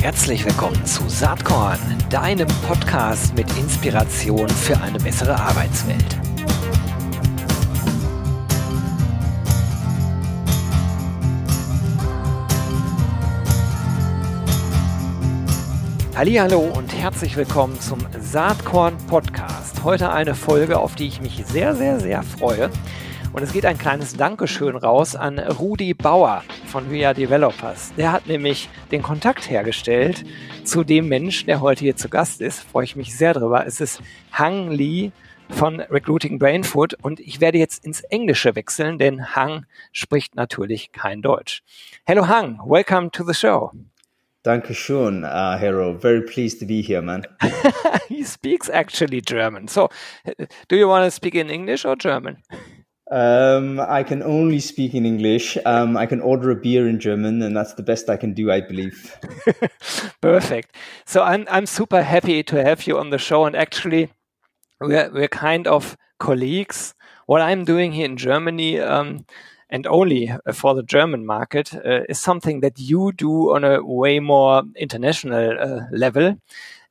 Herzlich willkommen zu Saatkorn, deinem Podcast mit Inspiration für eine bessere Arbeitswelt. Hallo und herzlich willkommen zum Saatkorn Podcast. Heute eine Folge, auf die ich mich sehr, sehr, sehr freue. Und es geht ein kleines Dankeschön raus an Rudi Bauer von VIA Developers. Der hat nämlich den Kontakt hergestellt zu dem Menschen, der heute hier zu Gast ist. Freue ich mich sehr drüber. Es ist Hang Lee von Recruiting Brainfood und ich werde jetzt ins Englische wechseln, denn Hang spricht natürlich kein Deutsch. Hello Hang, welcome to the show. Dankeschön, uh, Hero. Very pleased to be here, man. he speaks actually German. So, do you want to speak in English or German? Um, I can only speak in English. Um, I can order a beer in German, and that's the best I can do, I believe. Perfect. So I'm I'm super happy to have you on the show, and actually, we're we're kind of colleagues. What I'm doing here in Germany, um, and only for the German market, uh, is something that you do on a way more international uh, level,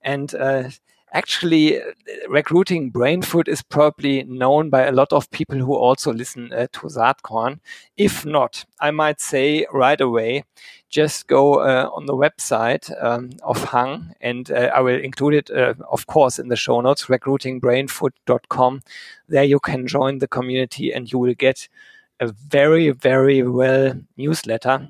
and. Uh, actually recruiting brain food is probably known by a lot of people who also listen uh, to Saatkorn. If not, I might say right away, just go uh, on the website um, of Hung, and uh, I will include it, uh, of course, in the show notes, recruitingbrainfood.com. There you can join the community and you will get a very, very well newsletter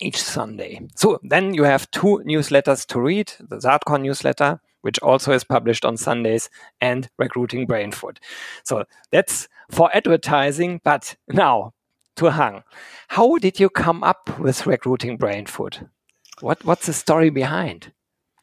each Sunday. So then you have two newsletters to read, the Saatkorn newsletter which also is published on Sundays, and Recruiting Brain Food. So that's for advertising. But now to Hung, how did you come up with Recruiting Brain Food? What what's the story behind?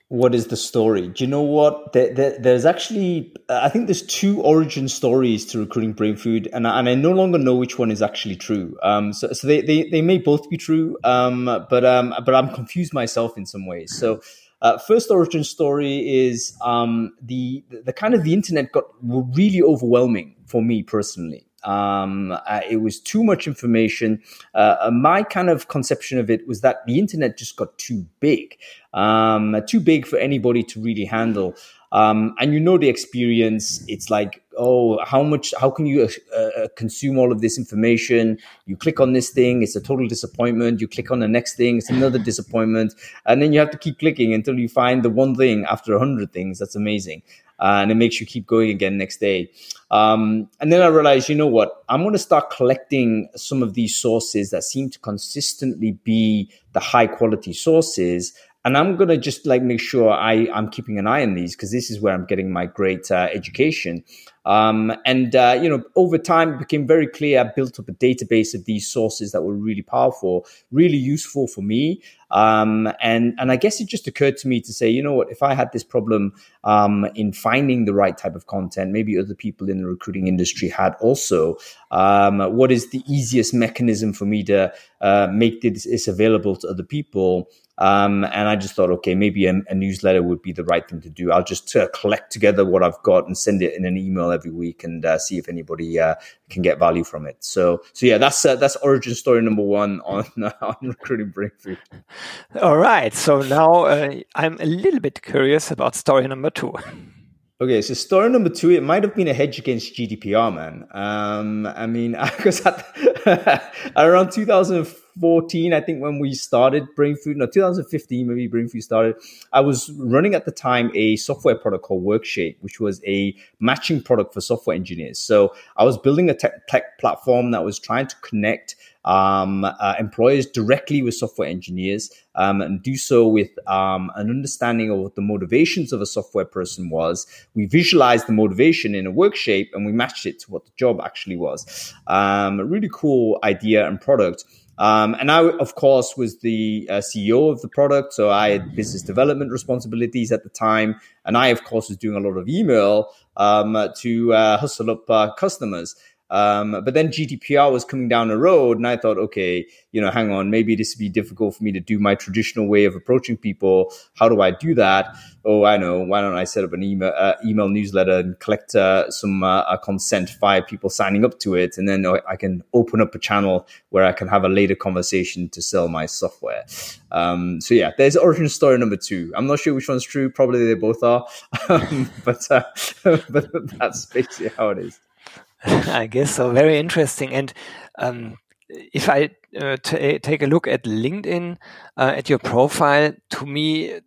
What is the story? Do you know what? There, there, there's actually, I think there's two origin stories to recruiting brain food, and I, and I no longer know which one is actually true. Um, so, so they, they, they may both be true, um, but um, but I'm confused myself in some ways. So uh, first origin story is um, the the kind of the internet got really overwhelming for me personally. Um, uh, it was too much information. Uh, uh, my kind of conception of it was that the internet just got too big, um, too big for anybody to really handle. Um, and you know the experience. It's like, oh, how much? How can you uh, uh, consume all of this information? You click on this thing, it's a total disappointment. You click on the next thing, it's another disappointment, and then you have to keep clicking until you find the one thing after a hundred things. That's amazing, uh, and it makes you keep going again next day. Um, and then I realized, you know what? I'm going to start collecting some of these sources that seem to consistently be the high quality sources and I'm gonna just like make sure I I'm keeping an eye on these because this is where I'm getting my great uh, education. Um, and uh, you know, over time, it became very clear. I built up a database of these sources that were really powerful, really useful for me. Um, and and I guess it just occurred to me to say, you know what, if I had this problem um, in finding the right type of content, maybe other people in the recruiting industry had also. Um, what is the easiest mechanism for me to uh, make this available to other people? Um, and I just thought, okay, maybe a, a, newsletter would be the right thing to do. I'll just uh, collect together what I've got and send it in an email every week and uh, see if anybody uh, can get value from it. So, so yeah, that's uh, that's origin story number one on on recruiting breakthrough. All right. So now uh, I'm a little bit curious about story number two. Okay, so story number two, it might have been a hedge against GDPR, man. Um, I mean, because around 2014, I think when we started Brain Food, no, 2015, maybe Brain Food started, I was running at the time a software product called Workshape, which was a matching product for software engineers. So I was building a tech, tech platform that was trying to connect um, uh, employers directly with software engineers um, and do so with um, an understanding of what the motivations of a software person was. We visualized the motivation in a work shape and we matched it to what the job actually was. Um, a really cool idea and product. Um, and I, of course, was the uh, CEO of the product. So I had business development responsibilities at the time. And I, of course, was doing a lot of email um, to uh, hustle up uh, customers. Um, but then GDPR was coming down the road, and I thought, okay, you know, hang on, maybe this would be difficult for me to do my traditional way of approaching people. How do I do that? Oh, I know. Why don't I set up an email uh, email newsletter and collect uh, some uh, consent via people signing up to it, and then I can open up a channel where I can have a later conversation to sell my software. Um, so yeah, there's origin story number two. I'm not sure which one's true. Probably they both are, um, but uh, but that's basically how it is. I guess so. Very interesting. And um, if I uh, take a look at LinkedIn, uh, at your profile, to me,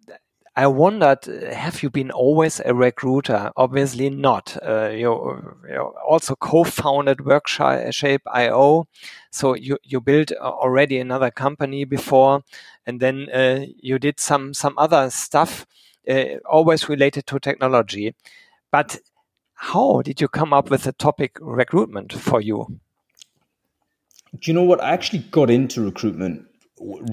I wondered, have you been always a recruiter? Obviously not. Uh, you, you, also co-founded Workshape.io. So you, you built already another company before, and then uh, you did some, some other stuff, uh, always related to technology. But how did you come up with the topic recruitment for you? Do you know what? I actually got into recruitment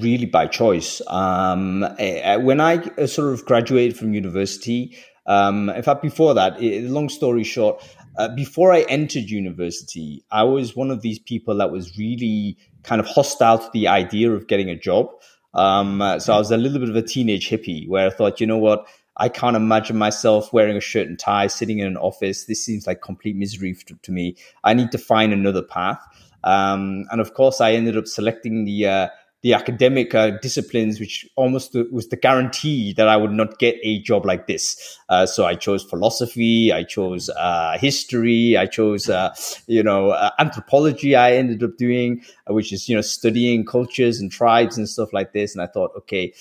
really by choice. Um, when I uh, sort of graduated from university, um, in fact, before that, long story short, uh, before I entered university, I was one of these people that was really kind of hostile to the idea of getting a job. Um, so I was a little bit of a teenage hippie where I thought, you know what, I can't imagine myself wearing a shirt and tie, sitting in an office. This seems like complete misery to, to me. I need to find another path. Um, and of course, I ended up selecting the uh, the academic uh, disciplines, which almost was the guarantee that I would not get a job like this. Uh, so I chose philosophy, I chose uh, history, I chose, uh, you know, uh, anthropology. I ended up doing, uh, which is, you know, studying cultures and tribes and stuff like this. And I thought, okay,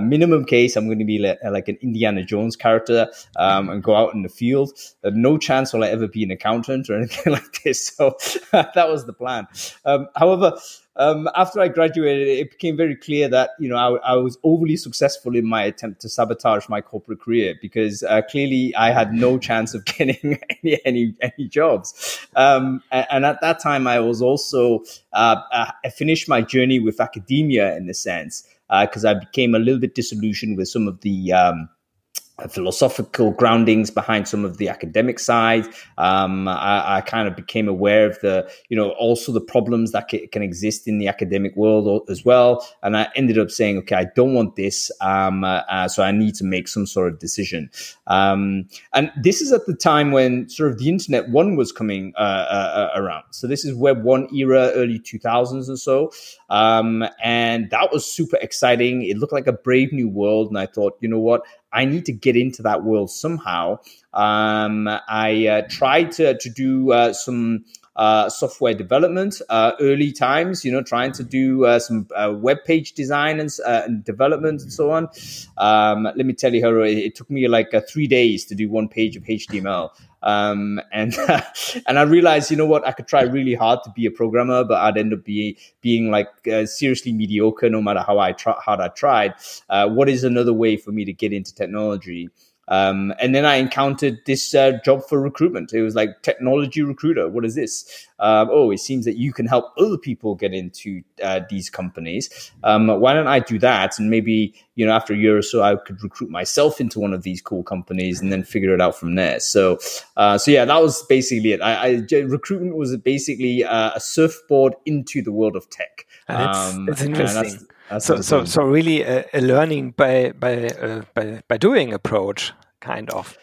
minimum case, I'm going to be like, like, an Indiana Jones character um, and go out in the field. no chance will I ever be an accountant or anything like this. So that was the plan. Um, however, um, after I graduated, it became very clear that you know I, I, was overly successful in my attempt to sabotage my corporate career because uh, clearly I had no chance of getting any any, any jobs. Um, and, and, at that time, I was also uh, uh I finished my journey with academia in the sense because uh, I became a little bit disillusioned with some of the um, philosophical groundings behind some of the academic side. Um, I, I, kind of became aware of the, you know, also the problems that can, can, exist in the academic world as well. And I ended up saying, okay, I don't want this. Um, uh, uh, so I need to make some sort of decision. Um, and this is at the time when sort of the internet one was coming uh, uh, uh around. So this is web one era, early 2000s or so. Um, and that was super exciting. It looked like a brave new world. And I thought, you know what? I need to get into that world somehow. Um, I uh, tried to, to do uh, some uh, software development uh, early times, you know, trying to do uh, some uh, web page design and, uh, and, development and so on. Um, let me tell you, Gero, it, took me like uh, three days to do one page of HTML. Um, and and I realized, you know what, I could try really hard to be a programmer, but I'd end up being being like seriously mediocre no matter how I try, hard I tried. what is another way for me to get into technology? Um, and then I encountered this uh, job for recruitment. It was like technology recruiter. What is this? Um, oh, it seems that you can help other people get into uh, these companies. Um, why don't I do that? And maybe you know after a year or so, I could recruit myself into one of these cool companies and then figure it out from there. So, uh, so yeah, that was basically it. I, I recruitment was basically uh, a surfboard into the world of tech. That's, um, that's interesting. So, so, so really a, a, learning by by, uh, by by doing approach, kind of.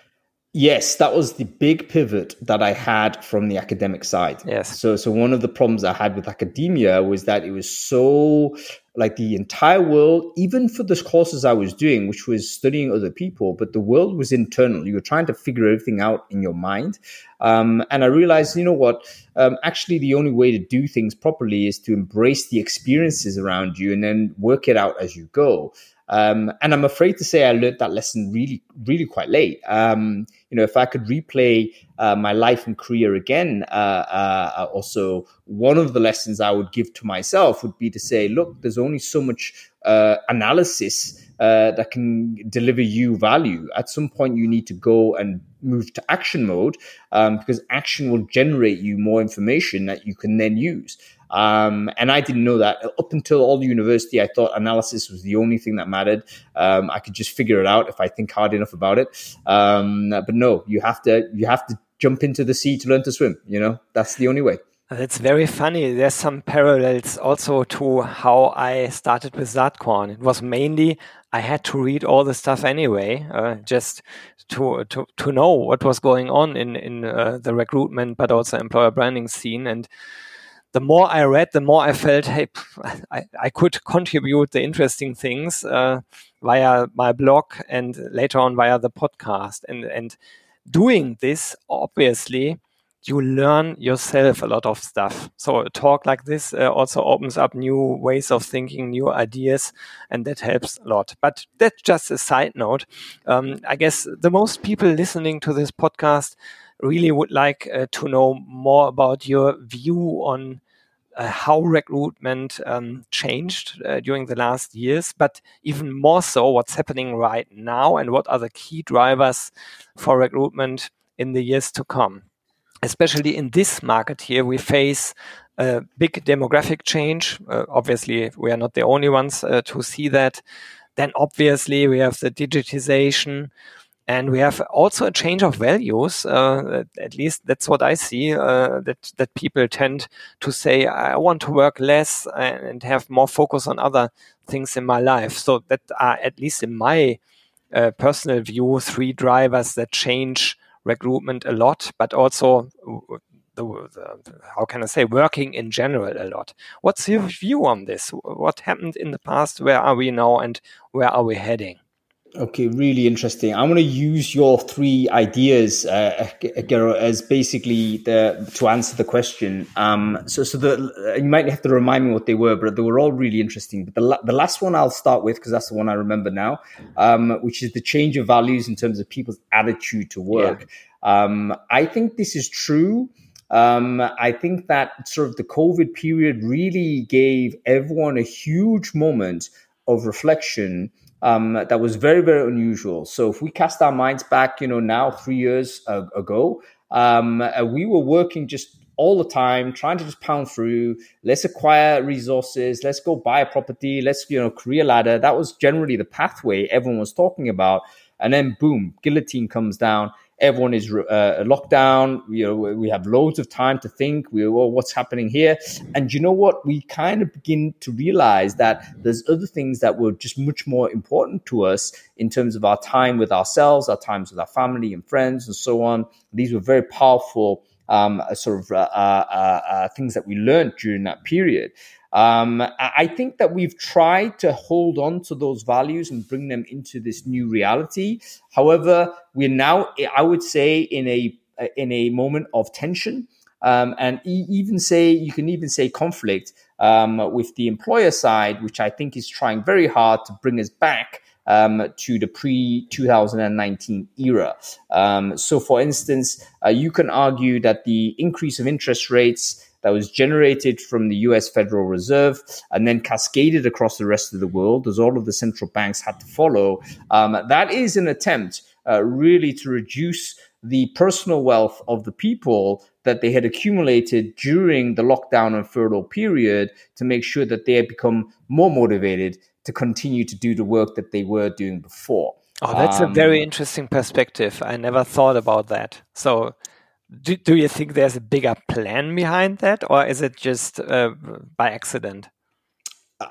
Yes, that was the big pivot that I had from the academic side. Yes. So, so one of the problems I had with academia was that it was so like the entire world, even for the courses I was doing, which was studying other people, but the world was internal. You were trying to figure everything out in your mind. Um, and I realized, you know what? Um, actually, the only way to do things properly is to embrace the experiences around you and then work it out as you go. Um, and I'm afraid to say I learned that lesson really, really quite late. Um, you know, if I could replay uh, my life and career again, uh, uh, also one of the lessons I would give to myself would be to say, look, there's only so much uh, analysis uh, that can deliver you value. At some point, you need to go and move to action mode um, because action will generate you more information that you can then use. Um, and I didn't know that up until all the university. I thought analysis was the only thing that mattered. Um, I could just figure it out if I think hard enough about it. Um, but no, you have to you have to jump into the sea to learn to swim. You know that's the only way. That's very funny. There's some parallels also to how I started with Saatkorn. It was mainly I had to read all the stuff anyway, uh, just to, to to know what was going on in in uh, the recruitment, but also employer branding scene. And the more I read, the more I felt, hey, I, I could contribute the interesting things uh, via my blog and later on via the podcast. And and doing this, obviously, you learn yourself a lot of stuff. So a talk like this uh, also opens up new ways of thinking, new ideas, and that helps a lot. But that's just a side note. Um, I guess the most people listening to this podcast really would like uh, to know more about your view on uh, how recruitment um, changed uh, during the last years, but even more so, what's happening right now and what are the key drivers for recruitment in the years to come especially in this market here, we face a big demographic change. Uh, obviously, we are not the only ones uh, to see that. Then, obviously, we have the digitization. And we have also a change of values. Uh, at least that's what I see. Uh, that that people tend to say, "I want to work less and have more focus on other things in my life." So that are, at least in my uh, personal view, three drivers that change recruitment a lot, but also the, the, how can I say working in general a lot. What's your view on this? What happened in the past? Where are we now, and where are we heading? Okay, really interesting. I'm going to use your three ideas, uh, Gero, as basically the to answer the question. Um, so, so the you might have to remind me what they were, but they were all really interesting. But the the last one I'll start with because that's the one I remember now, um, which is the change of values in terms of people's attitude to work. Yeah. Um, I think this is true. Um, I think that sort of the COVID period really gave everyone a huge moment of reflection um, that was very, very unusual. So if we cast our minds back, you know, now three years ago, um, uh, we were working just all the time, trying to just pound through. Let's acquire resources. Let's go buy a property. Let's, you know, career ladder. That was generally the pathway everyone was talking about. And then boom, guillotine comes down everyone is uh, locked down. Know, we have loads of time to think. We, well, what's happening here? And you know what? We kind of begin to realize that there's other things that were just much more important to us in terms of our time with ourselves, our times with our family and friends, and so on. These were very powerful um, sort of uh, uh, uh things that we learned during that period. Um, I think that we've tried to hold on to those values and bring them into this new reality. However, we're now, I would say, in a in a moment of tension. Um, and even say you can even say conflict um, with the employer side, which I think is trying very hard to bring us back um, to the pre 2019 era. Um, so, for instance, uh, you can argue that the increase of interest rates that was generated from the US Federal Reserve and then cascaded across the rest of the world as all of the central banks had to follow. Um, that is an attempt uh, really to reduce the personal wealth of the people that they had accumulated during the lockdown and furlough period to make sure that they had become more motivated to continue to do the work that they were doing before. Oh, that's um, a very interesting perspective. I never thought about that. So do, do you think there's a bigger plan behind that, or is it just uh, by accident?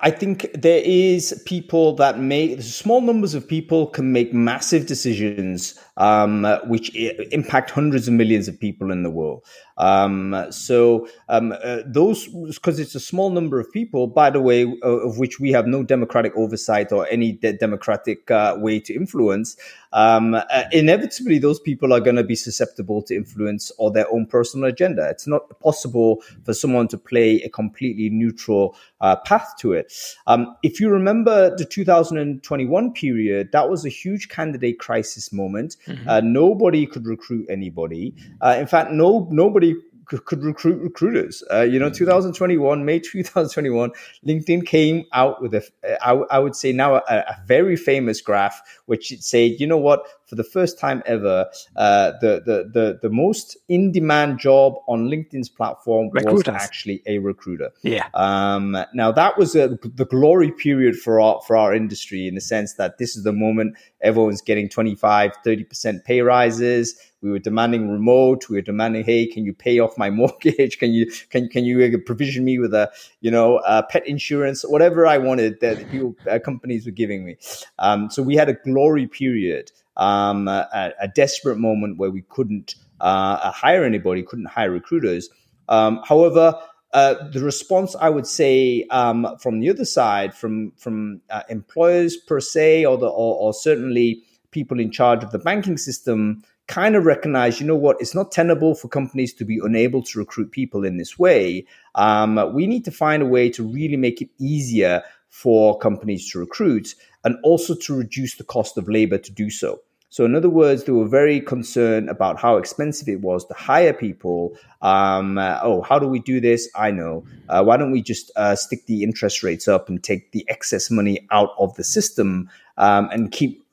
I think there is people that make small numbers of people can make massive decisions um, which impact hundreds of millions of people in the world. Um, so um, uh, those, because it's a small number of people, by the way, of which we have no democratic oversight or any de- democratic uh, way to influence. Um, uh, inevitably, those people are going to be susceptible to influence or their own personal agenda. It's not possible for someone to play a completely neutral uh, path to it. Um, if you remember the 2021 period, that was a huge candidate crisis moment. Mm-hmm. Uh, nobody could recruit anybody. Uh, in fact, no nobody could recruit recruiters. Uh, you know, mm-hmm. 2021, May 2021, LinkedIn came out with a, I, I would say now a, a, very famous graph, which said, you know what, for the first time ever, uh, the, the, the, the most in demand job on LinkedIn's platform Recruiters. was actually a recruiter. Yeah. Um, now that was a, the glory period for our, for our industry in the sense that this is the moment everyone's getting 25, 30% pay rises We were demanding remote. We were demanding, hey, can you pay off my mortgage? Can you can can you provision me with a you know a pet insurance, whatever I wanted that people uh, companies were giving me. Um, so we had a glory period, um, a, a, desperate moment where we couldn't uh, hire anybody, couldn't hire recruiters. Um, however, uh, the response I would say um, from the other side, from from uh, employers per se, or, the, or, or certainly people in charge of the banking system, kind of recognize, you know what, it's not tenable for companies to be unable to recruit people in this way. Um, we need to find a way to really make it easier for companies to recruit and also to reduce the cost of labor to do so. So, in other words, they were very concerned about how expensive it was to hire people. Um, uh, oh, how do we do this? I know. Uh, why don't we just uh, stick the interest rates up and take the excess money out of the system um, and keep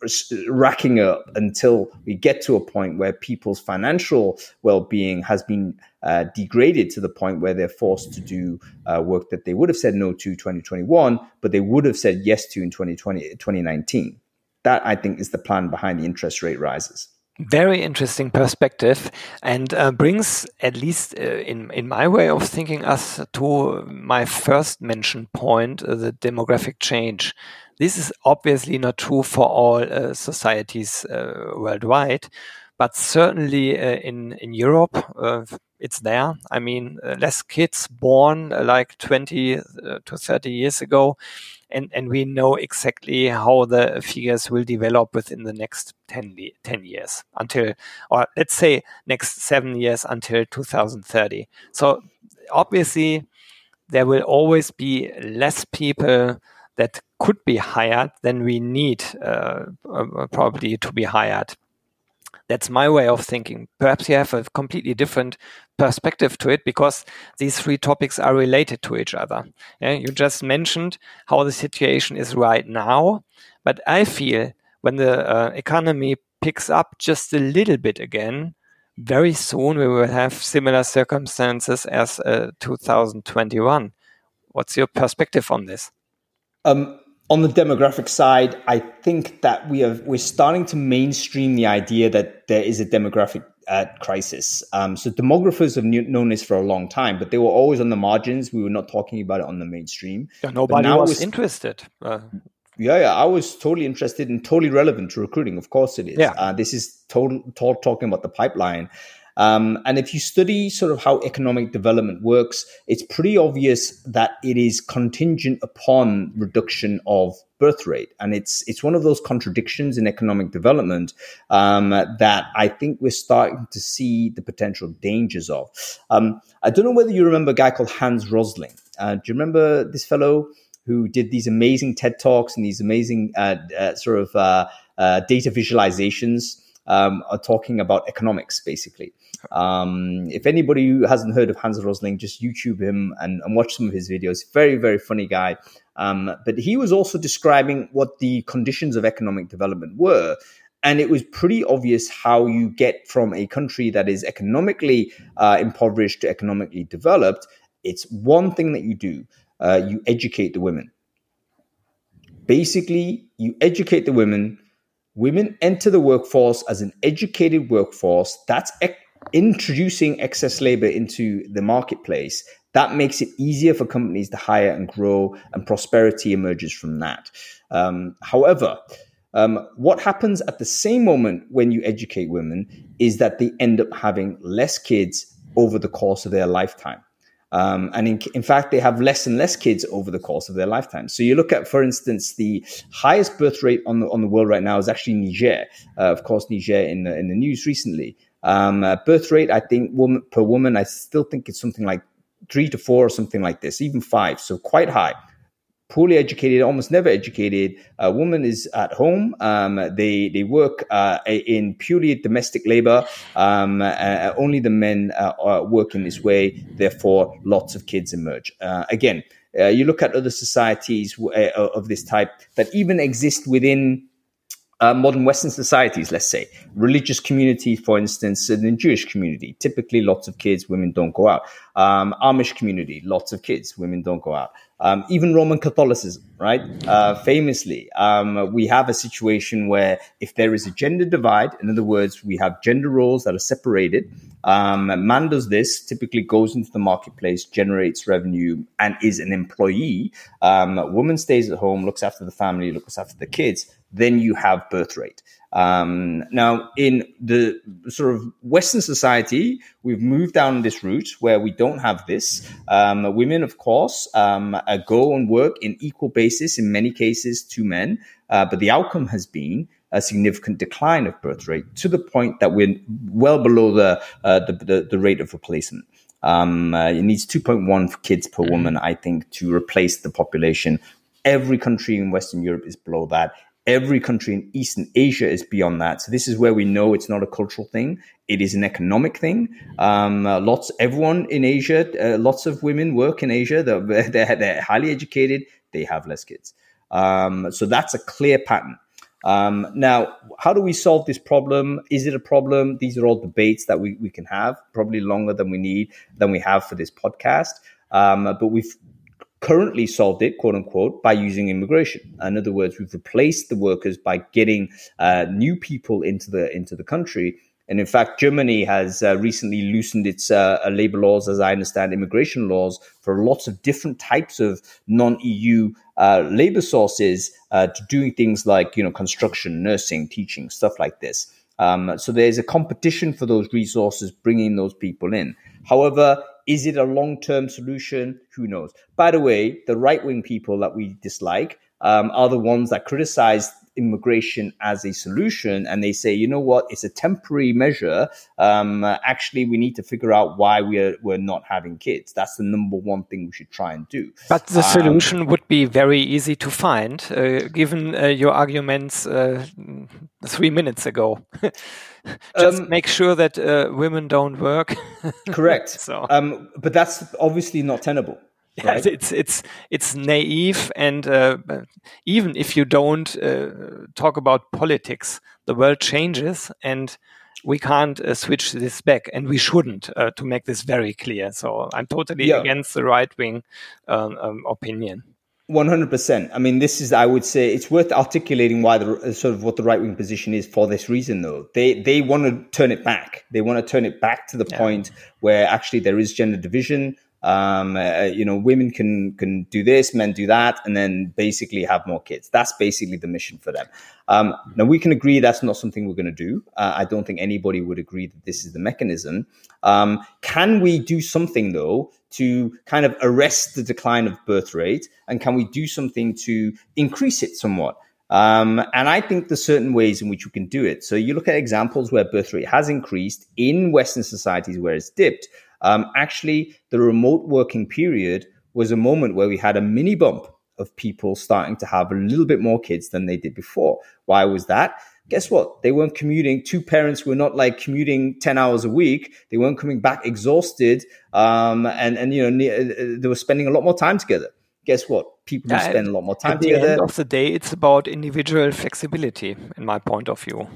racking up until we get to a point where people's financial well-being has been uh, degraded to the point where they're forced to do uh, work that they would have said no to 2021 but they would have said yes to in 2020 2019 that I think is the plan behind the interest rate rises. Very interesting perspective, and uh, brings at least uh, in in my way of thinking us to my first mentioned point, uh, the demographic change. This is obviously not true for all uh, societies uh, worldwide, but certainly uh, in in Europe, it's there. I mean, less kids born like 20 to 30 years ago and, and we know exactly how the figures will develop within the next 10, 10 years until, or let's say next seven years until 2030. So obviously, there will always be less people that could be hired than we need uh, probably to be hired. That's my way of thinking. Perhaps you have a completely different perspective to it because these three topics are related to each other. Yeah, you just mentioned how the situation is right now, but I feel when the uh, economy picks up just a little bit again, very soon we will have similar circumstances as uh, 2021. What's your perspective on this? Um, on the demographic side, I think that we have we're starting to mainstream the idea that there is a demographic uh, crisis. Um, so demographers have known this for a long time, but they were always on the margins. We were not talking about it on the mainstream. Yeah, nobody was interested. Uh, yeah, yeah, I was totally interested and totally relevant to recruiting. Of course, it is. Yeah. Uh, this is total, total talking about the pipeline. Um, and if you study sort of how economic development works, it's pretty obvious that it is contingent upon reduction of birth rate, and it's it's one of those contradictions in economic development um, that I think we're starting to see the potential dangers of. Um, I don't know whether you remember a guy called Hans Rosling. Uh, do you remember this fellow? Who did these amazing TED talks and these amazing uh, uh, sort of uh, uh, data visualizations um, are talking about economics, basically. Um, if anybody who hasn't heard of Hans Rosling, just YouTube him and, and watch some of his videos. Very, very funny guy. Um, but he was also describing what the conditions of economic development were. And it was pretty obvious how you get from a country that is economically uh, impoverished to economically developed. It's one thing that you do uh, you educate the women. Basically, you educate the women. Women enter the workforce as an educated workforce. That's introducing excess labor into the marketplace, that makes it easier for companies to hire and grow, and prosperity emerges from that. Um, however, um, what happens at the same moment when you educate women is that they end up having less kids over the course of their lifetime. Um, and in, in, fact, they have less and less kids over the course of their lifetime. So you look at, for instance, the highest birth rate on the on the world right now is actually Niger. Uh, of course, Niger in the in the news recently. Um, uh, birth rate, I think, woman per woman, I still think it's something like three to four or something like this, even five. So quite high. Poorly educated, almost never educated. A woman is at home. Um, they they work uh, in purely domestic labor. Um, uh, only the men uh, work in this way. Therefore, lots of kids emerge. Uh, again, uh, you look at other societies uh, of this type that even exist within uh, modern Western societies, let's say, religious community, for instance, in the Jewish community, typically lots of kids, women don't go out. Um, Amish community, lots of kids, women don't go out. Um, even Roman Catholicism, right? Uh, famously, um, we have a situation where if there is a gender divide, in other words, we have gender roles that are separated. Um, man does this, typically goes into the marketplace, generates revenue, and is an employee. Um, woman stays at home, looks after the family, looks after the kids. Then you have birth rate. Um, now, in the sort of Western society, we've moved down this route where we don't have this. Um, women, of course, um, uh, go and work in equal basis in many cases to men, uh, but the outcome has been a significant decline of birth rate to the point that we're well below the uh, the, the, the, rate of replacement. Um, uh, it needs 2.1 kids per mm-hmm. woman, I think, to replace the population. Every country in Western Europe is below that Every country in Eastern Asia is beyond that. So this is where we know it's not a cultural thing; it is an economic thing. Um, uh, lots, everyone in Asia, uh, lots of women work in Asia. They're, they're, they're highly educated. They have less kids. Um, so that's a clear pattern. Um, now, how do we solve this problem? Is it a problem? These are all debates that we, we can have, probably longer than we need, than we have for this podcast. Um, but we've currently solved it, quote unquote, by using immigration. In other words, we've replaced the workers by getting uh, new people into the into the country. And in fact, Germany has uh, recently loosened its uh, uh labor laws, as I understand, immigration laws for lots of different types of non-EU uh, labor sources uh, to doing things like you know construction, nursing, teaching, stuff like this. Um, so there's a competition for those resources, bringing those people in. However, is it a long term solution? Who knows? By the way, the right wing people that we dislike um, are the ones that criticize immigration as a solution and they say you know what? It's a temporary measure. Um, actually we need to figure out why we're we're not having kids. That's the number one thing we should try and do. But the um, solution would be very easy to find uh, given uh, your arguments uh, three minutes ago. Just um, make sure that uh, women don't work. Correct. So. Um, but that's obviously not tenable Right? it's it's it's naive, and uh, even if you don't uh, talk about politics, the world changes, and we can't uh, switch this back, and we shouldn't. Uh, to make this very clear, so I'm totally yeah. against the right wing um, um, opinion. One hundred percent. I mean, this is, I would say, it's worth articulating why the uh, sort of what the right wing position is for this reason. Though they they want to turn it back. They want to turn it back to the yeah. point where actually there is gender division um, uh, you know, women can can do this, men do that, and then basically have more kids. That's basically the mission for them. Um, now we can agree that's not something we're going to do. Uh, I don't think anybody would agree that this is the mechanism. Um, can we do something though to kind of arrest the decline of birth rate, and can we do something to increase it somewhat? Um, and I think there's certain ways in which we can do it. So you look at examples where birth rate has increased in Western societies where it's dipped. Um, actually, the remote working period was a moment where we had a mini bump of people starting to have a little bit more kids than they did before. Why was that? Guess what? They weren't commuting. Two parents were not like commuting 10 hours a week. They weren't coming back exhausted. Um, and, and, you know, uh, they were spending a lot more time together. Guess what? People yeah, spend a lot more time at together. At the end of the day, it's about individual flexibility, in my point of view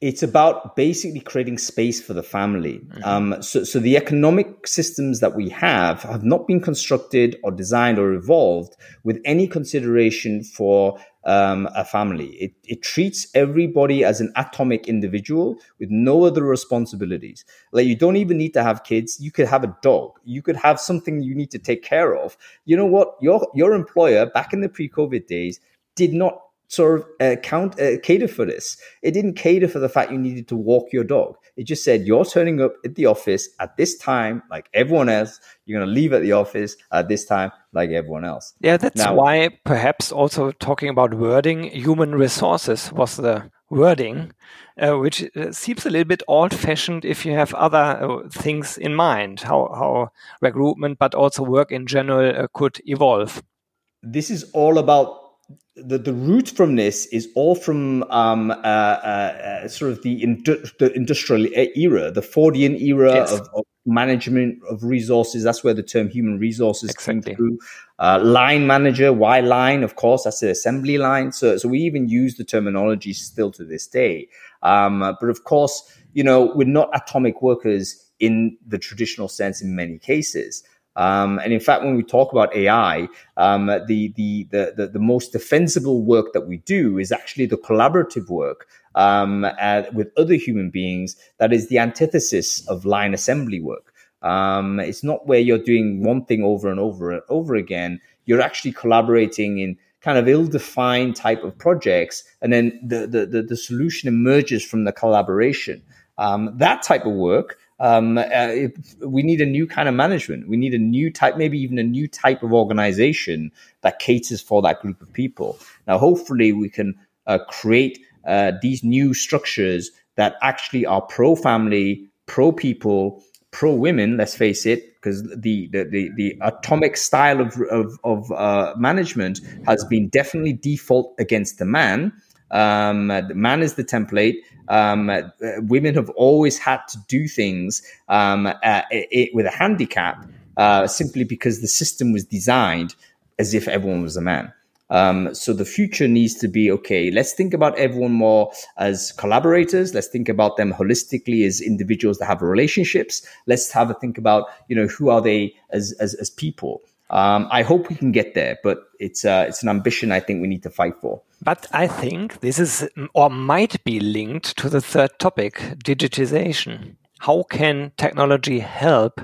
it's about basically creating space for the family. Mm-hmm. Um, so, so the economic systems that we have have not been constructed or designed or evolved with any consideration for um, a family. It, it treats everybody as an atomic individual with no other responsibilities. Like you don't even need to have kids. You could have a dog. You could have something you need to take care of. You know what? Your your employer back in the pre-COVID days did not sort of uh, count uh, cater for this. It didn't cater for the fact you needed to walk your dog. It just said you're turning up at the office at this time, like everyone else. You're going to leave at the office at this time, like everyone else. Yeah, that's now, why perhaps also talking about wording, human resources was the wording, uh, which uh, seems a little bit old-fashioned if you have other uh, things in mind, how how recruitment, but also work in general uh, could evolve. This is all about the, the root from this is all from um, uh, uh, uh, sort of the, indu- the industrial era, the Fordian era yes. of, of, management of resources. That's where the term human resources exactly. came through. Uh, line manager, why line? Of course, that's the assembly line. So, so we even use the terminology still to this day. Um, but of course, you know, we're not atomic workers in the traditional sense in many cases. Um, and in fact, when we talk about AI, um, the, the, the, the, most defensible work that we do is actually the collaborative work um, with other human beings that is the antithesis of line assembly work. Um, it's not where you're doing one thing over and over and over again. You're actually collaborating in kind of ill-defined type of projects, and then the the, the, the solution emerges from the collaboration. Um, that type of work um, uh, we need a new kind of management. We need a new type, maybe even a new type of organization that caters for that group of people. Now, hopefully, we can uh, create uh, these new structures that actually are pro family, pro people, pro women. Let's face it, because the, the the, the atomic style of of, of uh, management has been definitely default against the man. Um, the man is the template. Um, uh, women have always had to do things um, uh, it, with a handicap uh, simply because the system was designed as if everyone was a man. Um, so the future needs to be okay. Let's think about everyone more as collaborators. Let's think about them holistically as individuals that have relationships. Let's have a think about you know who are they as as, as people. Um, I hope we can get there, but it's uh, it's an ambition I think we need to fight for. But I think this is or might be linked to the third topic, digitization. How can technology help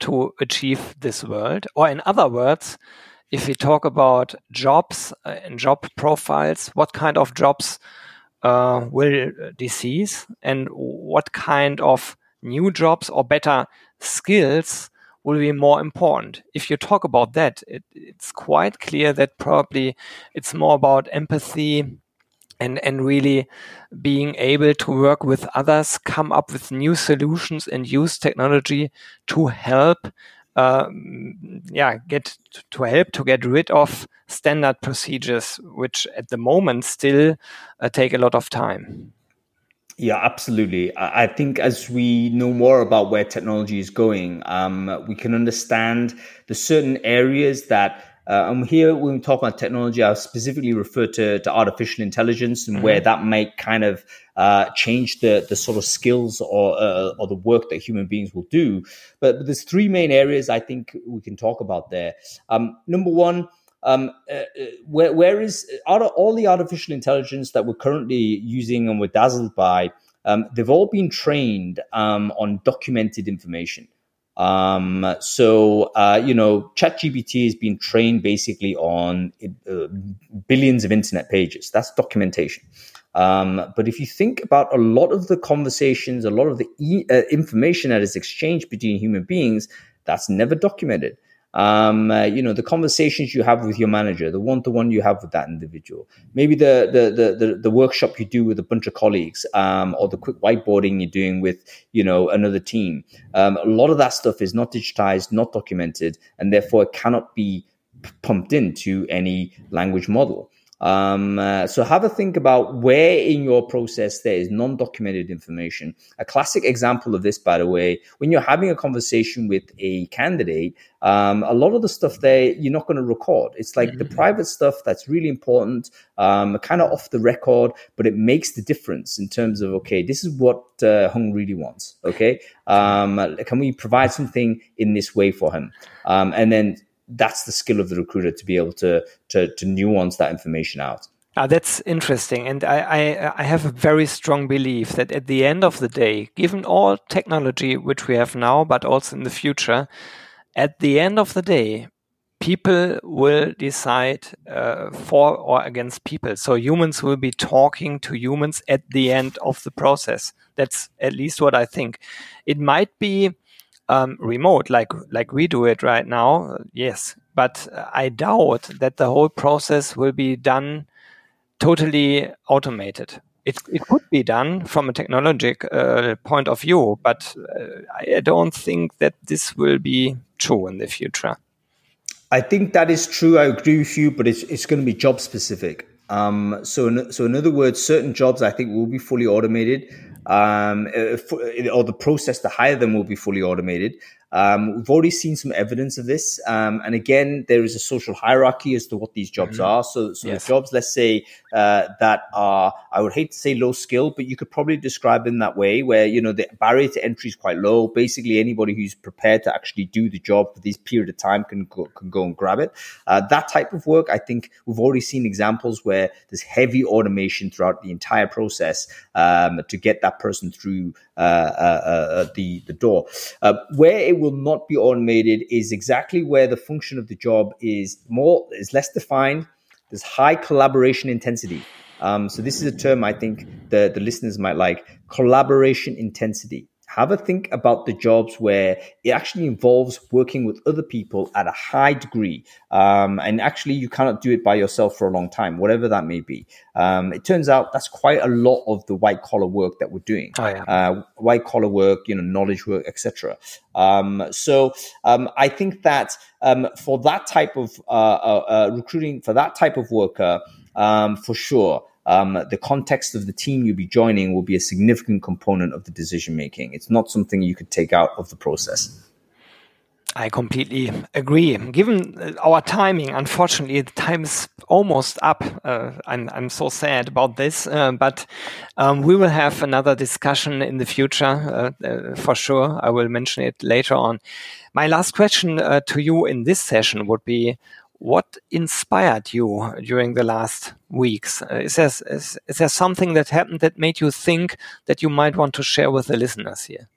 to achieve this world? Or in other words, if we talk about jobs uh, and job profiles, what kind of jobs uh, will decrease and what kind of new jobs or better skills will be more important. If you talk about that, it, it's quite clear that probably it's more about empathy and, and really being able to work with others, come up with new solutions and use technology to help uh, yeah, get to help to get rid of standard procedures, which at the moment still uh, take a lot of time. Yeah, absolutely. I think as we know more about where technology is going, um, we can understand the certain areas that uh, and here, when we talk about technology, I specifically refer to, to artificial intelligence and mm-hmm. where that might kind of uh, change the, the sort of skills or, uh, or the work that human beings will do. But, but, there's three main areas I think we can talk about there. Um, number one, um, uh, uh, where, where is all the artificial intelligence that we're currently using and we're dazzled by? Um, they've all been trained um, on documented information. Um, so, uh, you know, ChatGPT has been trained basically on uh, billions of internet pages. That's documentation. Um, but if you think about a lot of the conversations, a lot of the e- uh, information that is exchanged between human beings, that's never documented um, uh, you know, the conversations you have with your manager, the one-to-one you have with that individual, maybe the the the the, the workshop you do with a bunch of colleagues, um, or the quick whiteboarding you're doing with you know another team. Um, a lot of that stuff is not digitized, not documented, and therefore it cannot be pumped into any language model. Um, uh, so have a think about where in your process there is non-documented information. A classic example of this, by the way, when you're having a conversation with a candidate, um, a lot of the stuff there you're not going to record. It's like mm-hmm. the private stuff that's really important, um, kind of off the record, but it makes the difference in terms of okay, this is what uh, Hung really wants. Okay, um, can we provide something in this way for him? Um, and then that's the skill of the recruiter to be able to to, to nuance that information out. Ah, that's interesting, and I, I, I have a very strong belief that at the end of the day, given all technology which we have now, but also in the future, at the end of the day, people will decide uh, for or against people. So humans will be talking to humans at the end of the process. That's at least what I think. It might be um, remote like like we do it right now, yes. But I doubt that the whole process will be done totally automated. It, it could be done from a technological uh, point of view, but uh, I don't think that this will be true in the future. I think that is true. I agree with you, but it's it's going to be job specific. Um, so, in, so in other words, certain jobs I think will be fully automated, um, uh, or the process to hire them will be fully automated. Um, we've already seen some evidence of this. Um, and again, there is a social hierarchy as to what these jobs mm-hmm. are. So, so yes. the jobs, let's say, uh, that are, I would hate to say low skill, but you could probably describe them that way, where, you know, the barrier to entry is quite low. Basically, anybody who's prepared to actually do the job for this period of time can go, can go and grab it. Uh, that type of work, I think we've already seen examples where there's heavy automation throughout the entire process um, to get that person through uh, uh, uh the, the door. Uh, where it will not be automated is exactly where the function of the job is more is less defined. There's high collaboration intensity. Um, so this is a term I think the, the listeners might like collaboration intensity have a think about the jobs where it actually involves working with other people at a high degree. Um, and actually, you cannot do it by yourself for a long time, whatever that may be. Um, it turns out that's quite a lot of the white collar work that we're doing. Oh, yeah. uh, white collar work, you know, knowledge work, etc. Um, so um, I think that um, for that type of uh, uh, uh, recruiting, for that type of worker, um, for sure um, the context of the team you'll be joining will be a significant component of the decision making. It's not something you could take out of the process. I completely agree. Given uh, our timing, unfortunately, the time is almost up. Uh, I'm, I'm so sad about this, uh, but um, we will have another discussion in the future uh, uh for sure. I will mention it later on. My last question uh, to you in this session would be what inspired you during the last weeks? Uh, is, there, is, is there something that happened that made you think that you might want to share with the listeners here?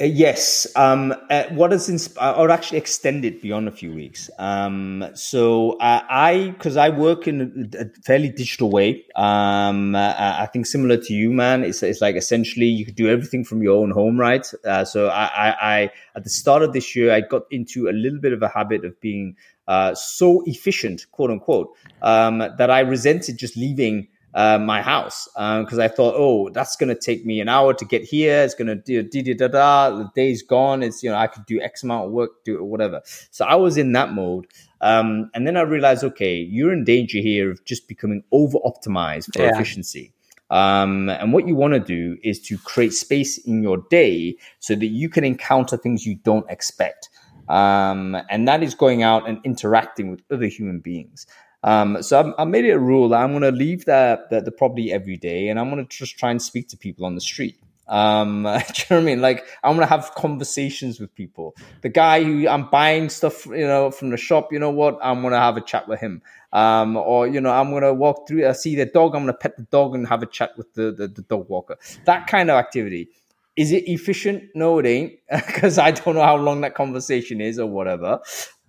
Uh, yes. Um, uh, what has inspired, or actually extended beyond a few weeks. Um, so uh, I, because I work in a, fairly digital way. Um, uh, I think similar to you, man. It's, it's like essentially you could do everything from your own home, right? Uh, so I, I, I, at the start of this year, I got into a little bit of a habit of being uh, so efficient, quote unquote, um, that I resented just leaving uh, my house because um, I thought, oh, that's going to take me an hour to get here. It's going to do da da da. The day's gone. It's you know I could do X amount of work, do it, whatever. So I was in that mode, um, and then I realized, okay, you're in danger here of just becoming over optimized for yeah. efficiency. Um, and what you want to do is to create space in your day so that you can encounter things you don't expect. Um, and that is going out and interacting with other human beings. Um, so I, I, made it a rule I'm going to leave the, the, the property every day, and I'm going to just try and speak to people on the street. Um, do you know what I mean? Like I'm gonna have conversations with people. The guy who I'm buying stuff, you know, from the shop. You know what? I'm gonna have a chat with him. Um, or you know, I'm gonna walk through. I see the dog. I'm gonna pet the dog and have a chat with the the, the dog walker. That kind of activity. Is it efficient? No, it ain't, because I don't know how long that conversation is or whatever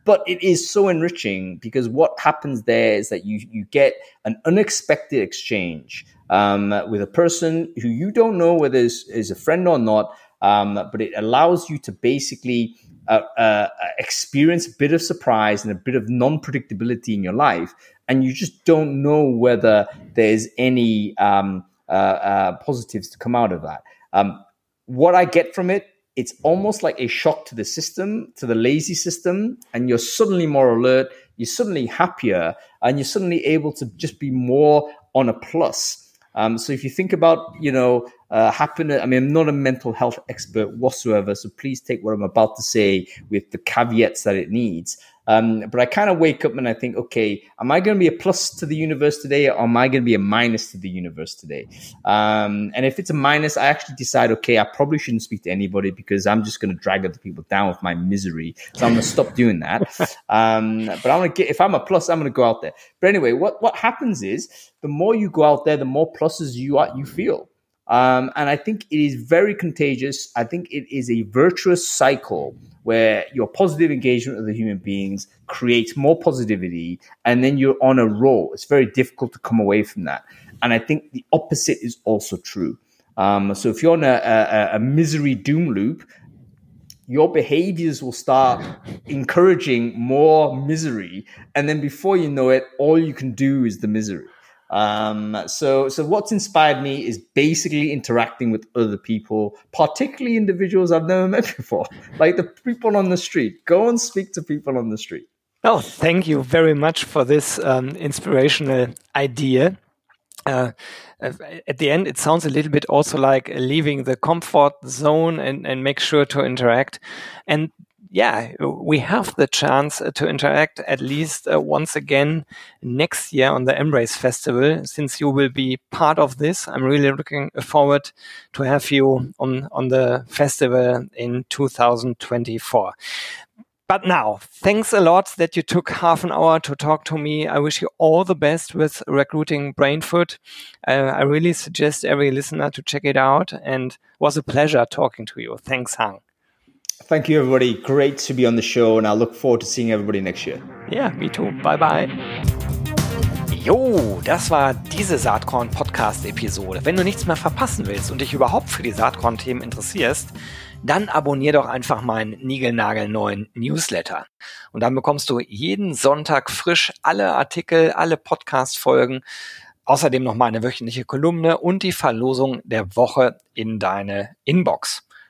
but it is so enriching because what happens there is that you you get an unexpected exchange um, with a person who you don't know whether is, is a friend or not, um, but it allows you to basically uh, uh, experience a bit of surprise and a bit of non predictability in your life, and you just don't know whether there's any um, uh, uh positives to come out of that. Um, what I get from it it's almost like a shock to the system, to the lazy system, and you're suddenly more alert, you're suddenly happier, and you're suddenly able to just be more on a plus. Um, so if you think about, you know, uh, happiness, I mean, I'm not a mental health expert whatsoever, so please take what I'm about to say with the caveats that it needs. Um, but I kind of wake up and I think, okay, am I going to be a plus to the universe today or am I going to be a minus to the universe today? Um, and if it's a minus, I actually decide, okay, I probably shouldn't speak to anybody because I'm just going to drag other people down with my misery. So I'm going to stop doing that. Um, but I'm going to get, if I'm a plus, I'm going to go out there. But anyway, what, what happens is the more you go out there, the more pluses you are, you feel. Um, and I think it is very contagious. I think it is a virtuous cycle where your positive engagement with the human beings creates more positivity, and then you're on a roll. It's very difficult to come away from that. And I think the opposite is also true. Um, so if you're on a, a, a misery doom loop, your behaviors will start encouraging more misery. And then before you know it, all you can do is the misery. Um, so, so what's inspired me is basically interacting with other people, particularly individuals I've never met before, like the people on the street. Go and speak to people on the street. Oh, thank you very much for this um, inspirational idea. uh, at the end, it sounds a little bit also like leaving the comfort zone and, and make sure to interact. And yeah, we have the chance to interact at least uh, once again next year on the Embrace Festival. Since you will be part of this, I'm really looking forward to have you on, on the festival in 2024. But now, thanks a lot that you took half an hour to talk to me. I wish you all the best with recruiting Brainfood. Uh, I really suggest every listener to check it out and it was a pleasure talking to you. Thanks, Hung. Thank you, everybody. Great to be on the show, and I look forward to seeing everybody next year. Yeah, me too. Bye bye. Jo, das war diese Saatkorn-Podcast-Episode. Wenn du nichts mehr verpassen willst und dich überhaupt für die Saatkorn-Themen interessierst, dann abonnier doch einfach meinen niegelnagelneuen Newsletter. Und dann bekommst du jeden Sonntag frisch alle Artikel, alle Podcast-Folgen, außerdem noch meine wöchentliche Kolumne und die Verlosung der Woche in deine Inbox.